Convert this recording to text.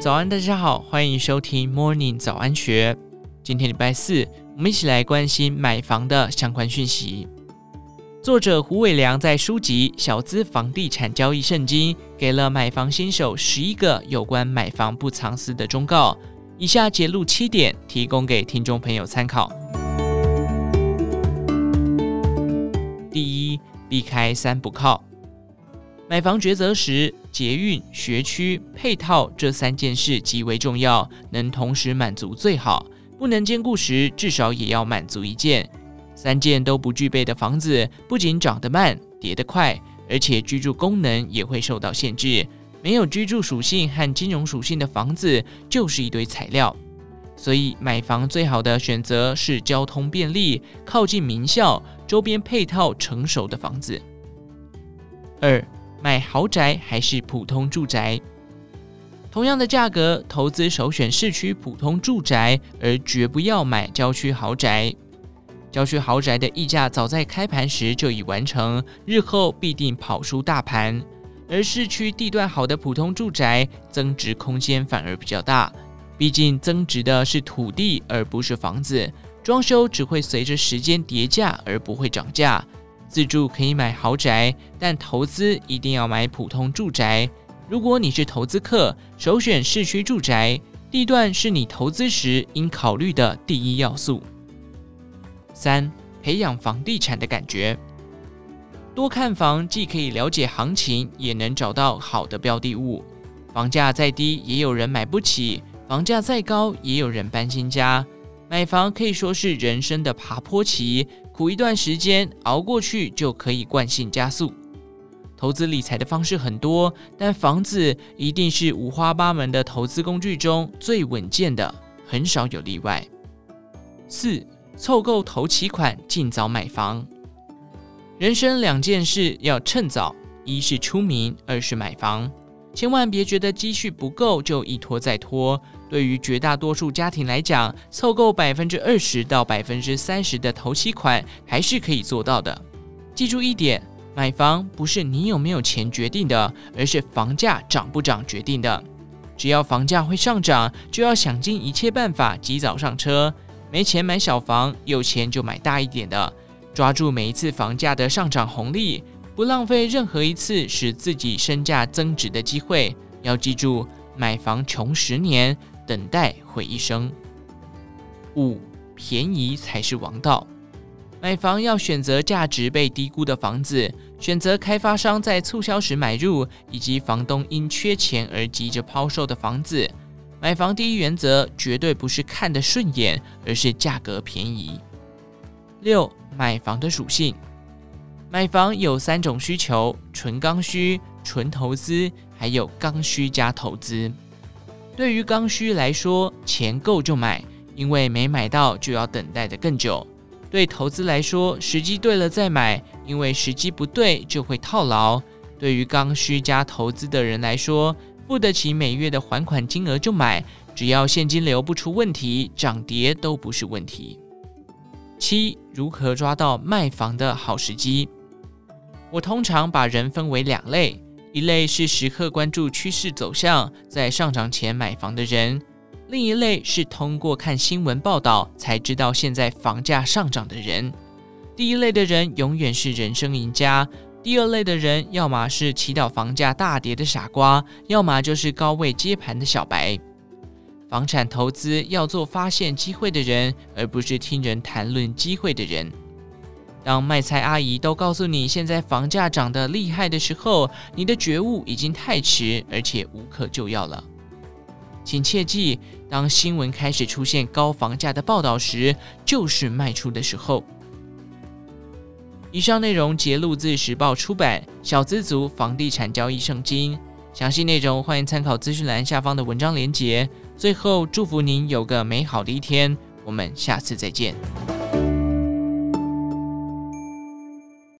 早安，大家好，欢迎收听 Morning 早安学。今天礼拜四，我们一起来关心买房的相关讯息。作者胡伟良在书籍《小资房地产交易圣经》给了买房新手十一个有关买房不藏私的忠告。以下节录七点，提供给听众朋友参考。第一，避开三不靠。买房抉择时，捷运、学区、配套这三件事极为重要，能同时满足最好。不能兼顾时，至少也要满足一件。三件都不具备的房子，不仅涨得慢、跌得快，而且居住功能也会受到限制。没有居住属性和金融属性的房子，就是一堆材料。所以，买房最好的选择是交通便利、靠近名校、周边配套成熟的房子。二。买豪宅还是普通住宅？同样的价格，投资首选市区普通住宅，而绝不要买郊区豪宅。郊区豪宅的溢价早在开盘时就已完成，日后必定跑输大盘。而市区地段好的普通住宅，增值空间反而比较大。毕竟增值的是土地，而不是房子。装修只会随着时间叠价，而不会涨价。自住可以买豪宅，但投资一定要买普通住宅。如果你是投资客，首选市区住宅，地段是你投资时应考虑的第一要素。三、培养房地产的感觉，多看房既可以了解行情，也能找到好的标的物。房价再低，也有人买不起；房价再高，也有人搬新家。买房可以说是人生的爬坡期。苦一段时间，熬过去就可以惯性加速。投资理财的方式很多，但房子一定是五花八门的投资工具中最稳健的，很少有例外。四、凑够头期款，尽早买房。人生两件事要趁早，一是出名，二是买房。千万别觉得积蓄不够就一拖再拖。对于绝大多数家庭来讲，凑够百分之二十到百分之三十的头期款还是可以做到的。记住一点，买房不是你有没有钱决定的，而是房价涨不涨决定的。只要房价会上涨，就要想尽一切办法及早上车。没钱买小房，有钱就买大一点的，抓住每一次房价的上涨红利。不浪费任何一次使自己身价增值的机会。要记住，买房穷十年，等待毁一生。五，便宜才是王道。买房要选择价值被低估的房子，选择开发商在促销时买入，以及房东因缺钱而急着抛售的房子。买房第一原则绝对不是看得顺眼，而是价格便宜。六，买房的属性。买房有三种需求：纯刚需、纯投资，还有刚需加投资。对于刚需来说，钱够就买，因为没买到就要等待得更久；对投资来说，时机对了再买，因为时机不对就会套牢。对于刚需加投资的人来说，付得起每月的还款金额就买，只要现金流不出问题，涨跌都不是问题。七，如何抓到卖房的好时机？我通常把人分为两类，一类是时刻关注趋势走向，在上涨前买房的人；另一类是通过看新闻报道才知道现在房价上涨的人。第一类的人永远是人生赢家，第二类的人要么是祈祷房价大跌的傻瓜，要么就是高位接盘的小白。房产投资要做发现机会的人，而不是听人谈论机会的人。当卖菜阿姨都告诉你现在房价涨得厉害的时候，你的觉悟已经太迟，而且无可救药了。请切记，当新闻开始出现高房价的报道时，就是卖出的时候。以上内容节录自时报出版《小资族房地产交易圣经》，详细内容欢迎参考资讯栏下方的文章连结。最后，祝福您有个美好的一天，我们下次再见。